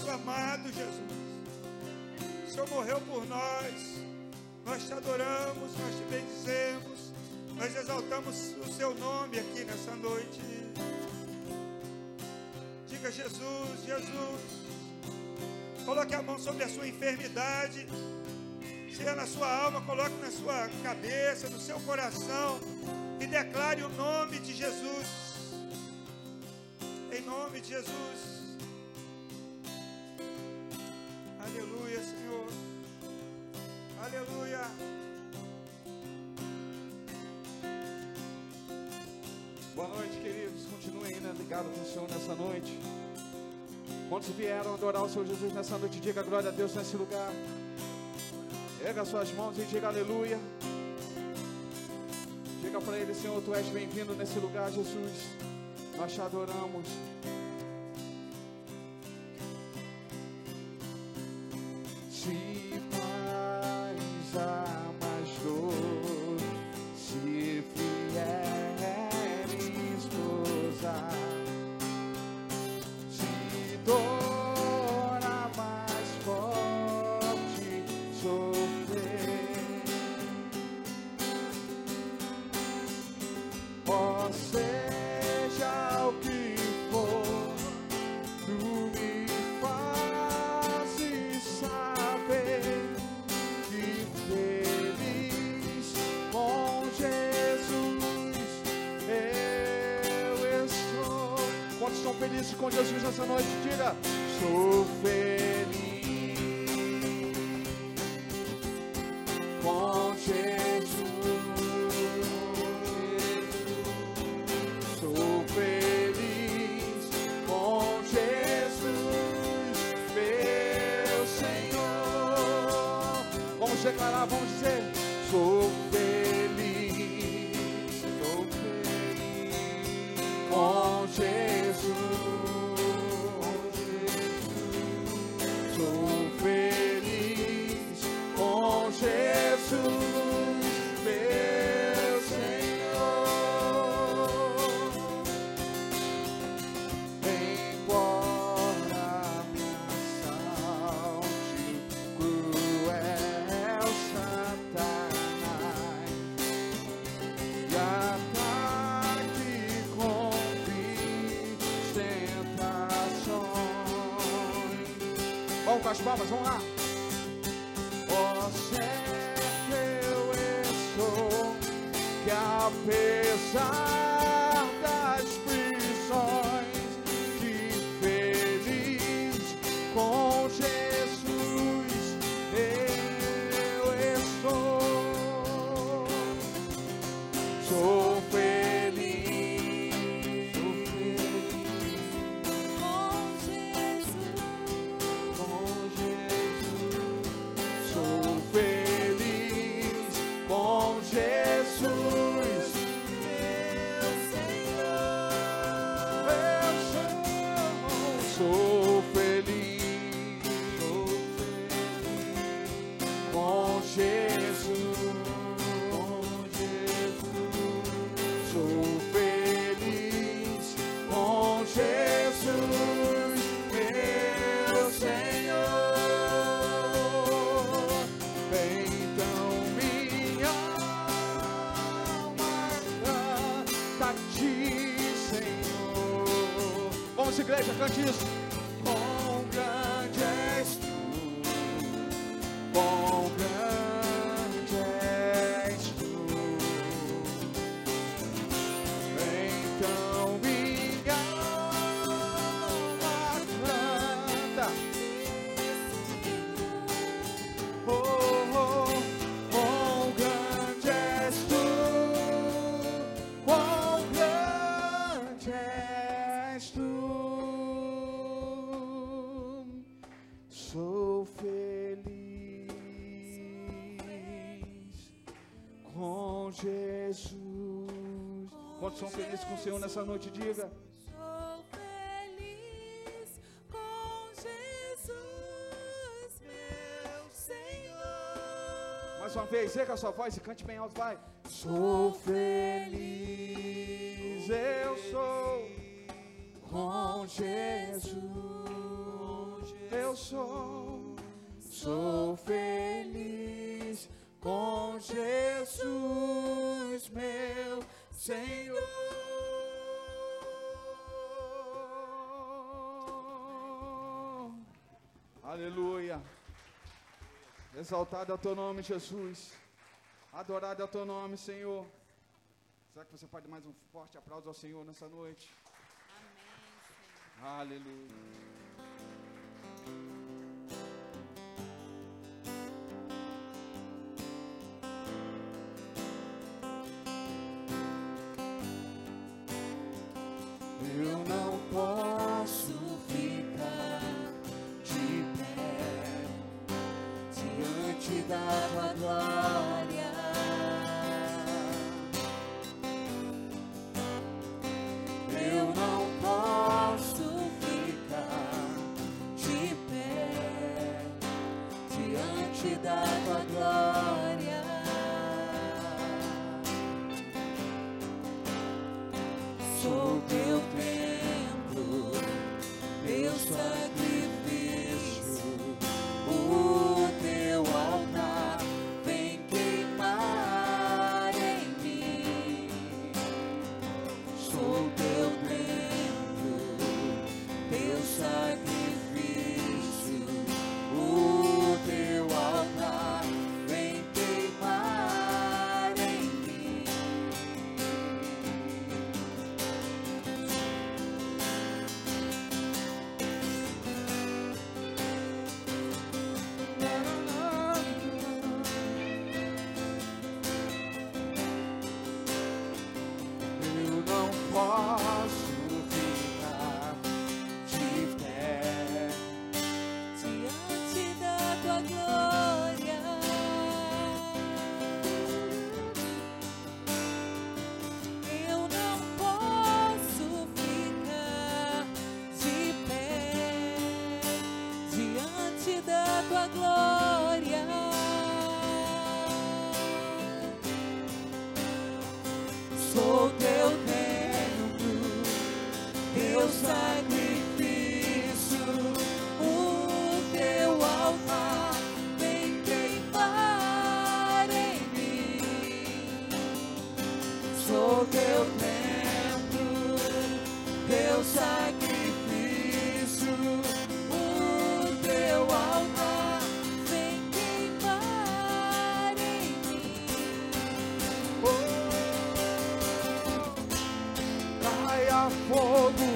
nosso amado Jesus. O Senhor morreu por nós. Nós te adoramos, nós te bendizemos, nós exaltamos o seu nome aqui nessa noite. Diga Jesus, Jesus. Coloque a mão sobre a sua enfermidade. Se é na sua alma, coloque na sua cabeça, no seu coração e declare o nome de Jesus. Em nome de Jesus. Nessa noite. Quantos vieram adorar o Senhor Jesus nessa noite, diga glória a Deus nesse lugar. Erga suas mãos e diga aleluia. Diga para ele, Senhor, tu és bem-vindo nesse lugar, Jesus. Nós te adoramos. Com Jesus nessa noite? Diga, sou feliz Vamos com as palmas, cante isso. Jesus. Quantos são felizes com o Senhor nessa noite? Diga. Sou feliz com Jesus, meu Senhor. Mais uma vez, erga a sua voz e cante bem alto, vai. Sou feliz, eu sou com Jesus. Eu sou, sou feliz. Senhor. Aleluia. Exaltado é o teu nome, Jesus. Adorado é o teu nome, Senhor. Será que você pode mais um forte aplauso ao Senhor nessa noite? Amém. Senhor. Aleluia. fogo.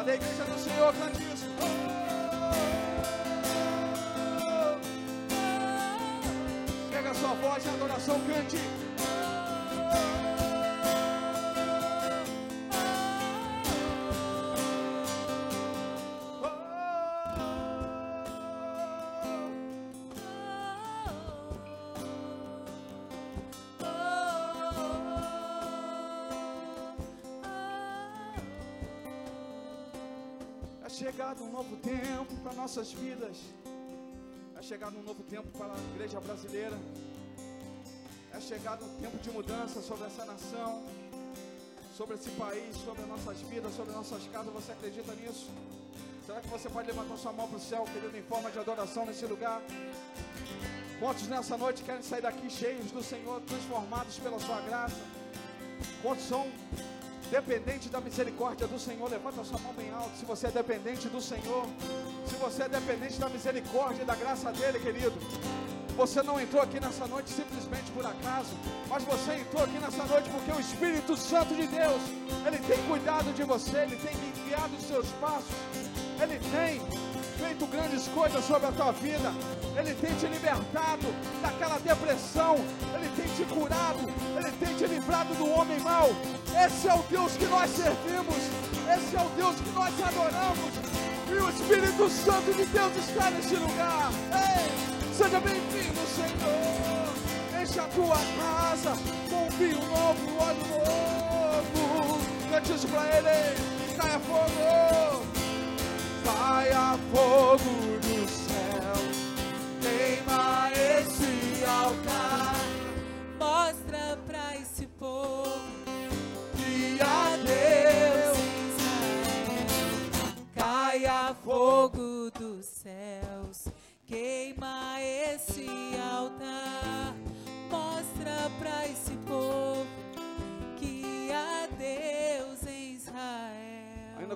Cadê a igreja do Senhor? Cante isso. Pega a sua voz em adoração, cante. Chegado um novo tempo para nossas vidas. É chegado um novo tempo para a igreja brasileira. É chegado um tempo de mudança sobre essa nação, sobre esse país, sobre as nossas vidas, sobre as nossas casas. Você acredita nisso? Será que você pode levantar sua mão para o céu, querido, em forma de adoração nesse lugar? Quantos nessa noite querem sair daqui cheios do Senhor, transformados pela sua graça? Quantos são dependentes da misericórdia do Senhor? Levanta sua mão bem alto. Se você é dependente do Senhor, se você é dependente da misericórdia e da graça dele, querido. Você não entrou aqui nessa noite simplesmente por acaso, mas você entrou aqui nessa noite porque o Espírito Santo de Deus, ele tem cuidado de você, ele tem guiado os seus passos, ele tem feito grandes coisas sobre a tua vida, ele tem te libertado daquela depressão, ele tem te curado, ele tem te livrado do homem mau. Esse é o Deus que nós servimos, esse é o Deus que nós adoramos, e o Espírito Santo de Deus está nesse lugar. Ei! Seja bem-vindo, Senhor. Enche a tua casa com um vinho novo, óleo novo. Cante isso pra ele. Caia fogo. Caia fogo do céu. Queima esse altar. Mostra pra esse povo Que a Deus caia fogo dos céus, queima esse altar, mostra pra esse povo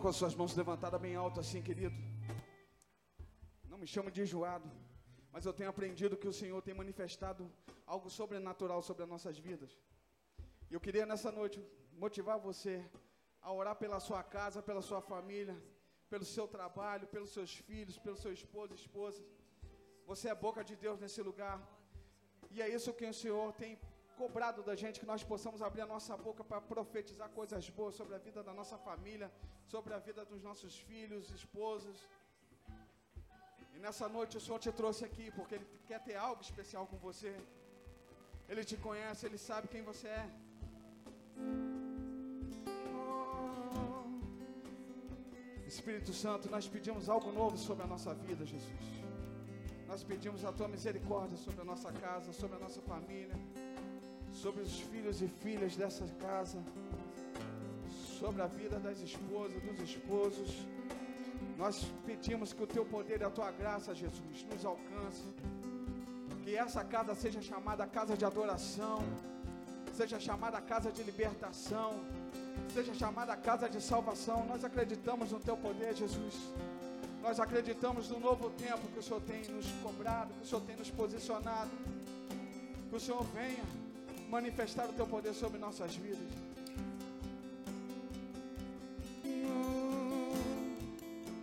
com as suas mãos levantadas bem alto assim, querido. Não me chama de enjoado, mas eu tenho aprendido que o Senhor tem manifestado algo sobrenatural sobre as nossas vidas. E eu queria nessa noite motivar você a orar pela sua casa, pela sua família, pelo seu trabalho, pelos seus filhos, pelo seu esposo esposa. Você é boca de Deus nesse lugar. E é isso que o Senhor tem cobrado da gente, que nós possamos abrir a nossa boca para profetizar coisas boas sobre a vida da nossa família, sobre a vida dos nossos filhos, esposas. E nessa noite o Senhor te trouxe aqui porque Ele quer ter algo especial com você. Ele te conhece, Ele sabe quem você é. Espírito Santo, nós pedimos algo novo sobre a nossa vida, Jesus. Nós pedimos a tua misericórdia sobre a nossa casa, sobre a nossa família, sobre os filhos e filhas dessa casa, sobre a vida das esposas, dos esposos. Nós pedimos que o teu poder e a tua graça, Jesus, nos alcance. Que essa casa seja chamada casa de adoração, seja chamada casa de libertação, seja chamada casa de salvação. Nós acreditamos no teu poder, Jesus. Nós acreditamos no novo tempo que o Senhor tem nos cobrado, que o Senhor tem nos posicionado. Que o Senhor venha manifestar o teu poder sobre nossas vidas.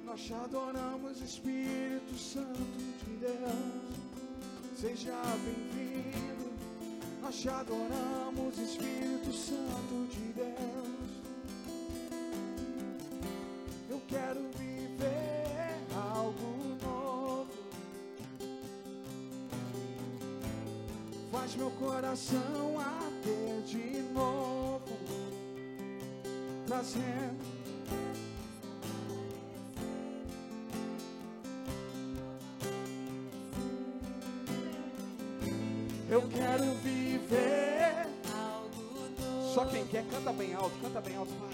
Nós te adoramos, Espírito Santo de Deus. Seja bem-vindo. Nós te adoramos, Espírito Santo de Deus. Eu quero viver. Algo novo. Só quem quer, canta bem alto, canta bem alto. vai.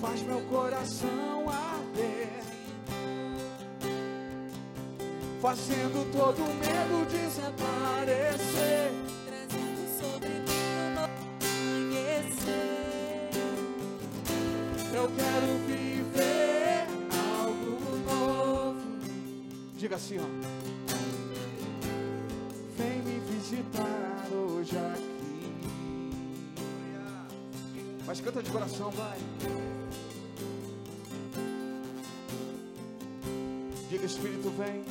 Faz meu coração arder. Fazendo todo medo desaparecer. Trazendo sobre mim um novo amanhecer. Eu quero viver algo novo. Diga assim, ó. Mas canta de coração, vai. Diga, Espírito, vem.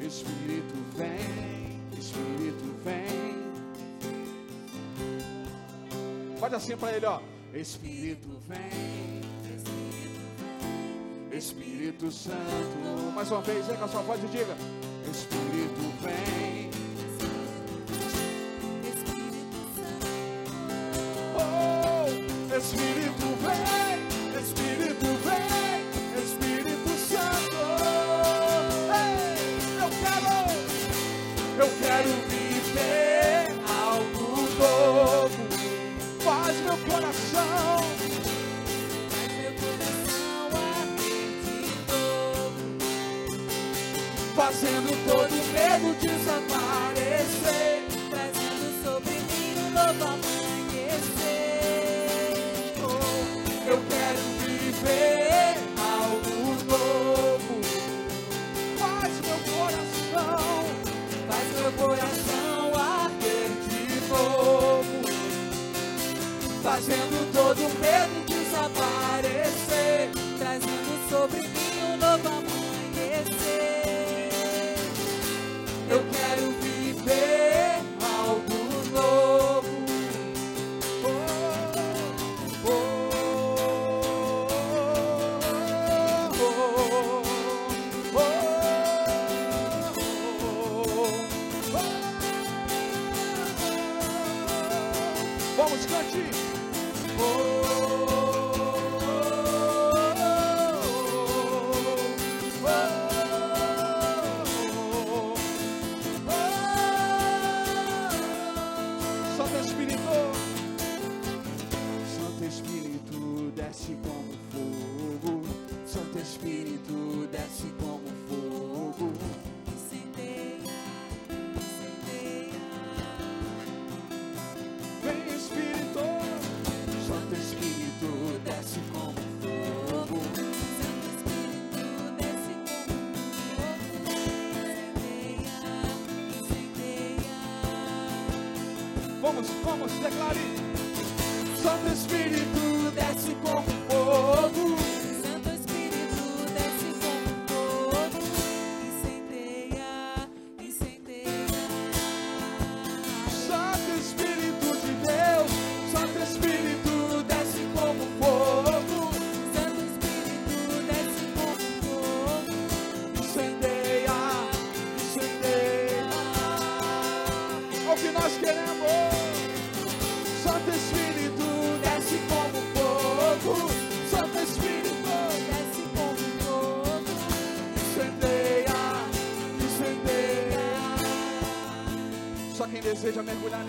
Espírito, vem. Espírito, vem. Faz assim para ele, ó. Espírito, vem. Espírito Santo. Mais uma vez, vem com a sua voz e diga. Vamos, cante. Santo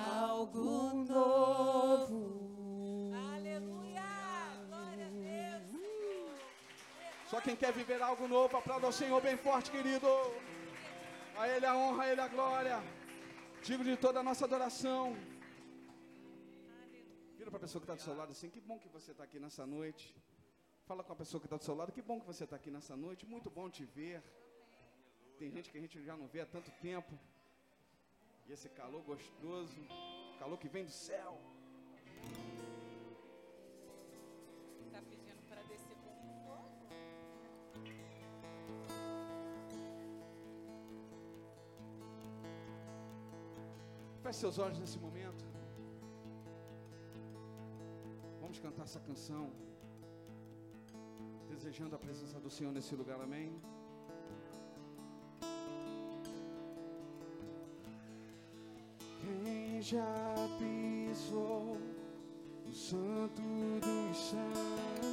algo novo. Aleluia! Glória a Deus! Só quem quer viver algo novo, aplauda ao Senhor bem forte, querido. A Ele a honra, a Ele a glória. Digo de toda a nossa adoração. Vira para a pessoa que está do seu lado assim, que bom que você está aqui nessa noite. Fala com a pessoa que está do seu lado, que bom que você está aqui nessa noite. Muito bom te ver. Tem gente que a gente já não vê há tanto tempo. E esse calor gostoso, calor que vem do céu. Tá pedindo para descer como fogo? Feche seus olhos nesse momento. Vamos cantar essa canção. Desejando a presença do Senhor nesse lugar, amém? Já pisou no santo dos santos?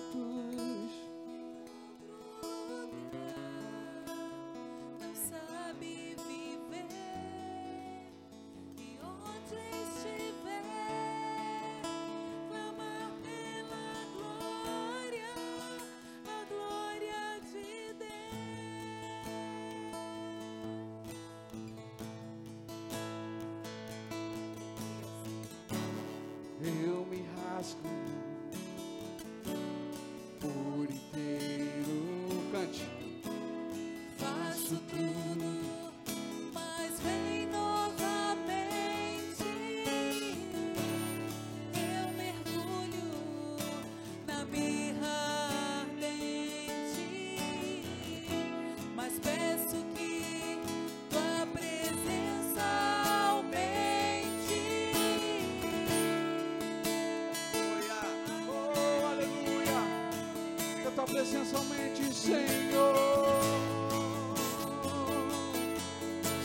Presença aumente, Senhor,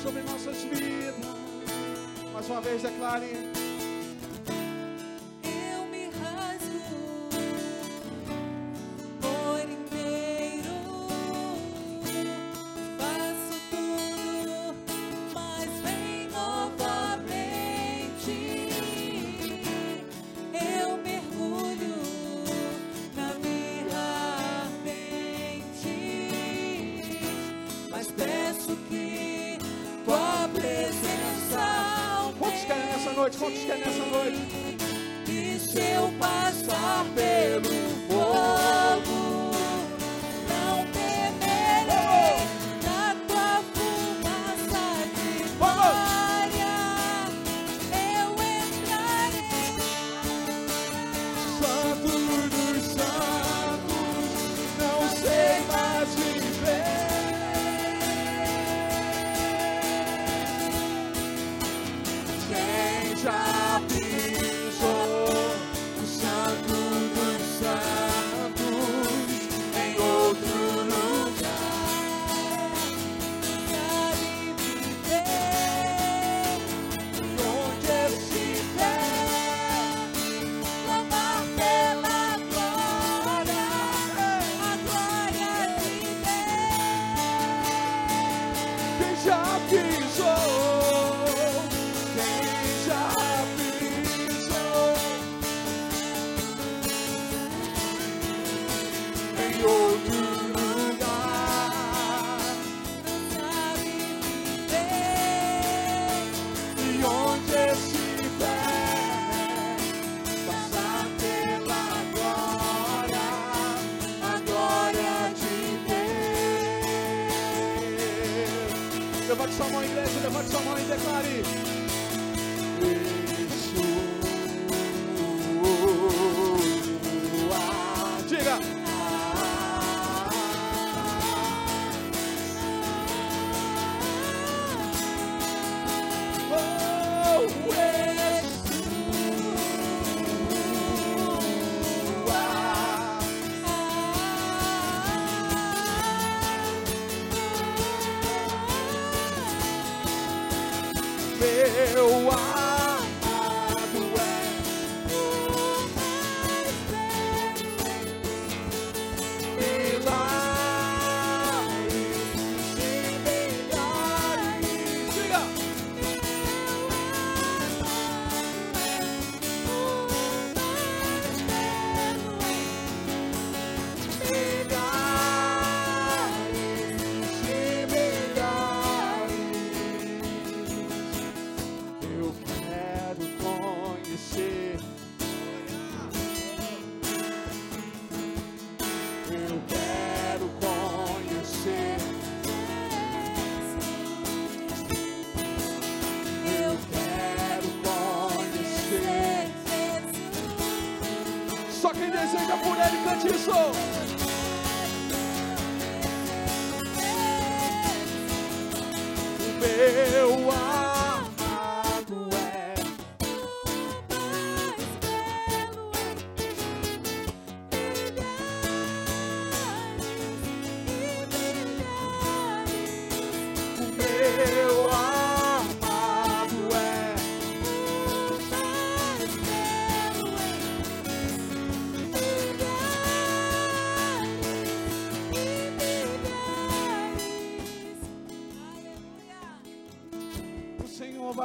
sobre nossas vidas. Mais uma vez, declare. Querem nessa noite?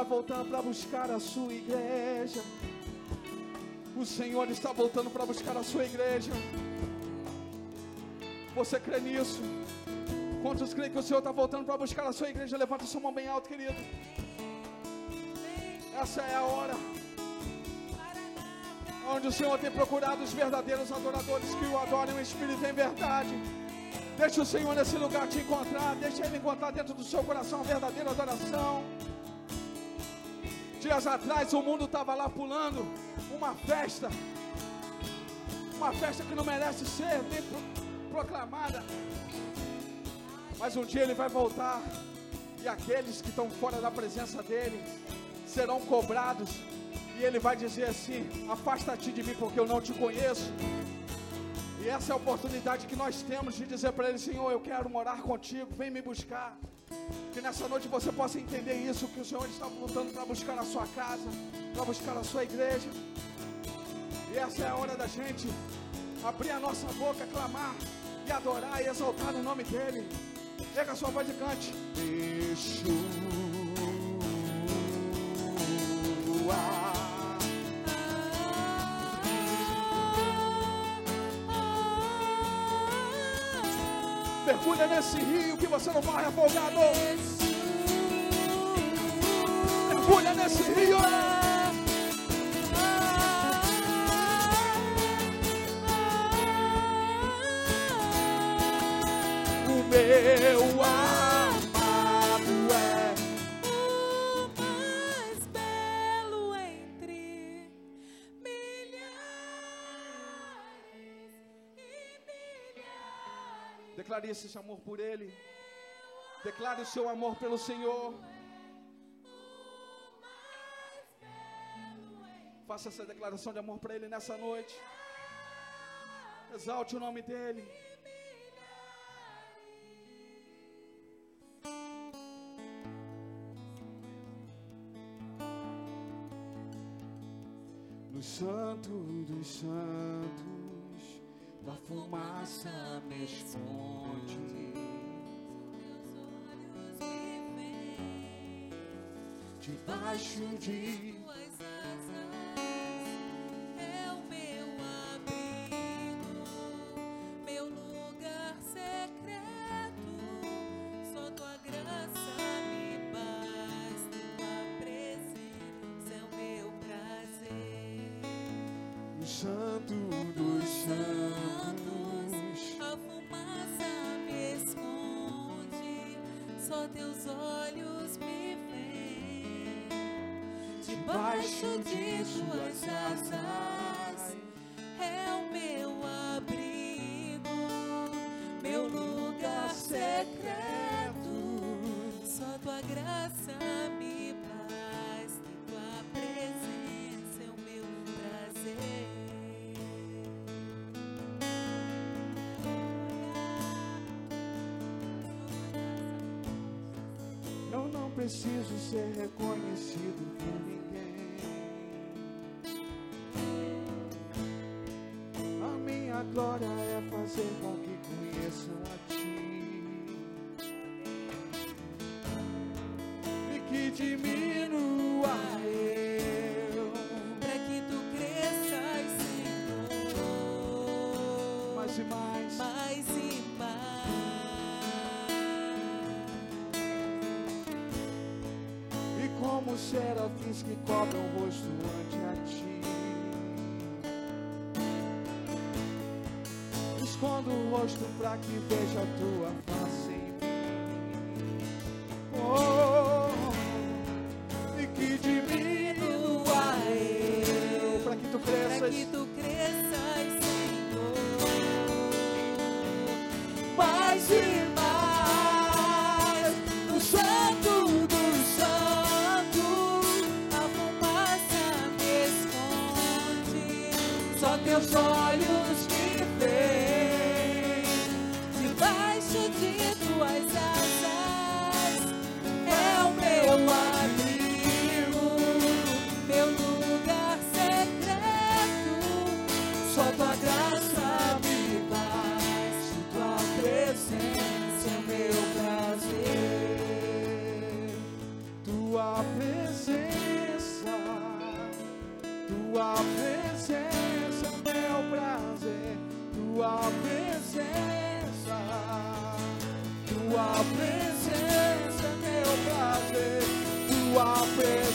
Voltando para buscar a sua igreja. O Senhor está voltando para buscar a sua igreja. Você crê nisso? Quantos creem que o Senhor está voltando para buscar a sua igreja? Levanta sua mão bem alto, querido. Essa é a hora onde o Senhor tem procurado os verdadeiros adoradores que o adorem em espírito e em verdade. Deixa o Senhor nesse lugar te encontrar. Deixa Ele encontrar dentro do seu coração a verdadeira adoração. Dias atrás o mundo estava lá pulando uma festa. Uma festa que não merece ser nem pro- proclamada. Mas um dia ele vai voltar. E aqueles que estão fora da presença dele serão cobrados. E ele vai dizer assim: Afasta-te de mim, porque eu não te conheço. E essa é a oportunidade que nós temos de dizer para Ele: Senhor, eu quero morar contigo, vem me buscar. Que nessa noite você possa entender isso, que o Senhor está lutando para buscar a sua casa, para buscar a sua igreja. E essa é a hora da gente abrir a nossa boca, clamar e adorar e exaltar o nome dEle. Pega a sua voz e cante. Yeshua. Mergulha nesse rio que você não morre afogado. Mergulha nesse rio. Declare esse amor por Ele. Declare o seu amor pelo Senhor. Faça essa declaração de amor para Ele nessa noite. Exalte o nome dEle. No santo dos santos, da fumaça me esconde. Debaixo de só teus olhos me veem. Debaixo de tuas asas preciso ser reconhecido serafins que cobrem o rosto ante a ti. Escondo o rosto para que veja a tua face Tua presença é meu prazer. Tua presença.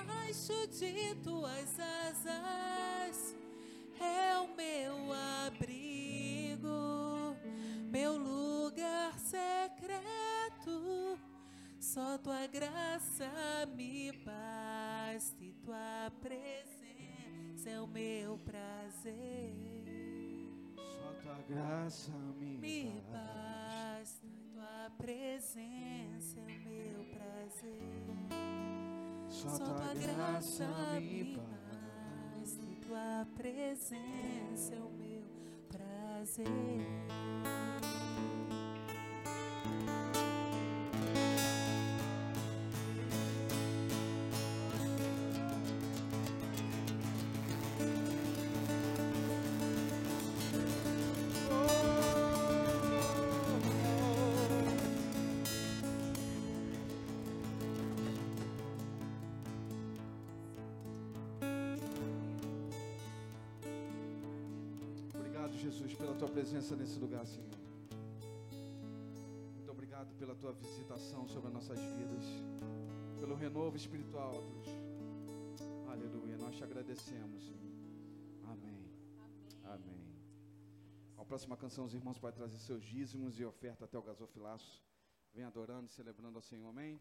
Debaixo de tuas asas é o meu abrigo, meu lugar secreto. Só tua graça me basta e tua presença é o meu prazer. Só tua graça me, Me basta. basta, tua presença é o meu prazer. Só tua graça me basta. tua presença é o meu prazer. Jesus, pela tua presença nesse lugar, Senhor. Muito obrigado pela tua visitação sobre as nossas vidas, pelo renovo espiritual, Deus. Aleluia. Nós te agradecemos, Senhor. Amém. Amém. A próxima canção, os irmãos podem trazer seus dízimos e oferta até o gasofilaço. Vem adorando e celebrando ao Senhor. Amém.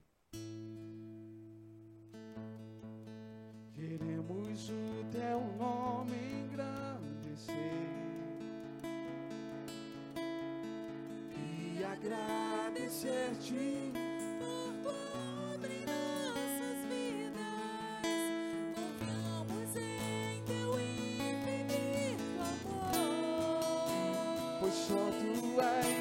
Queremos o teu nome engrandecer agradecer-te. Por em nossas vidas, confiamos em teu infinito amor. Pois só tu és,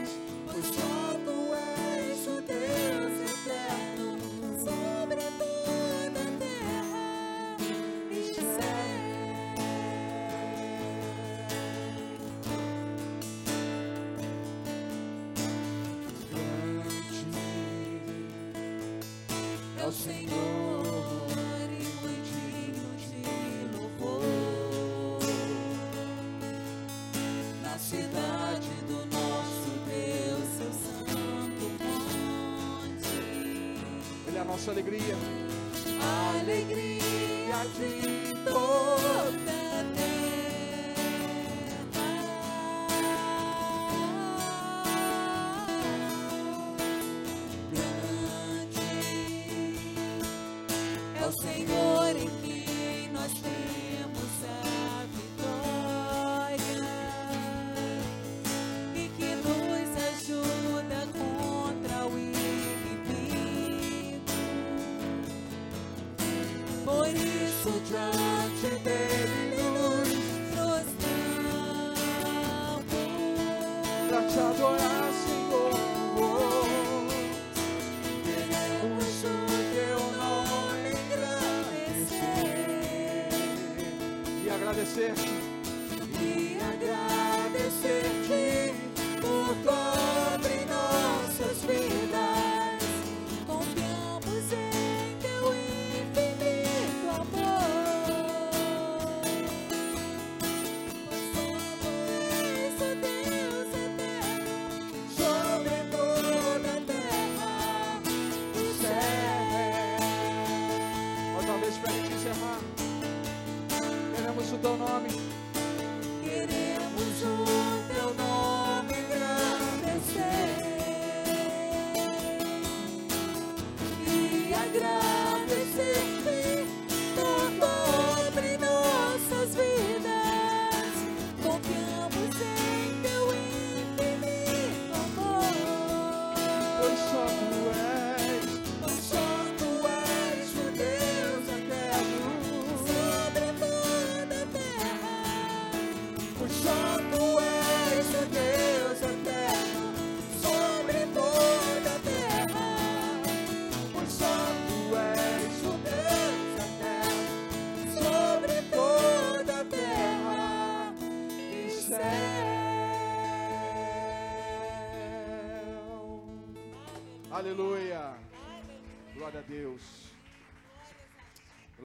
nossa alegria. alegria de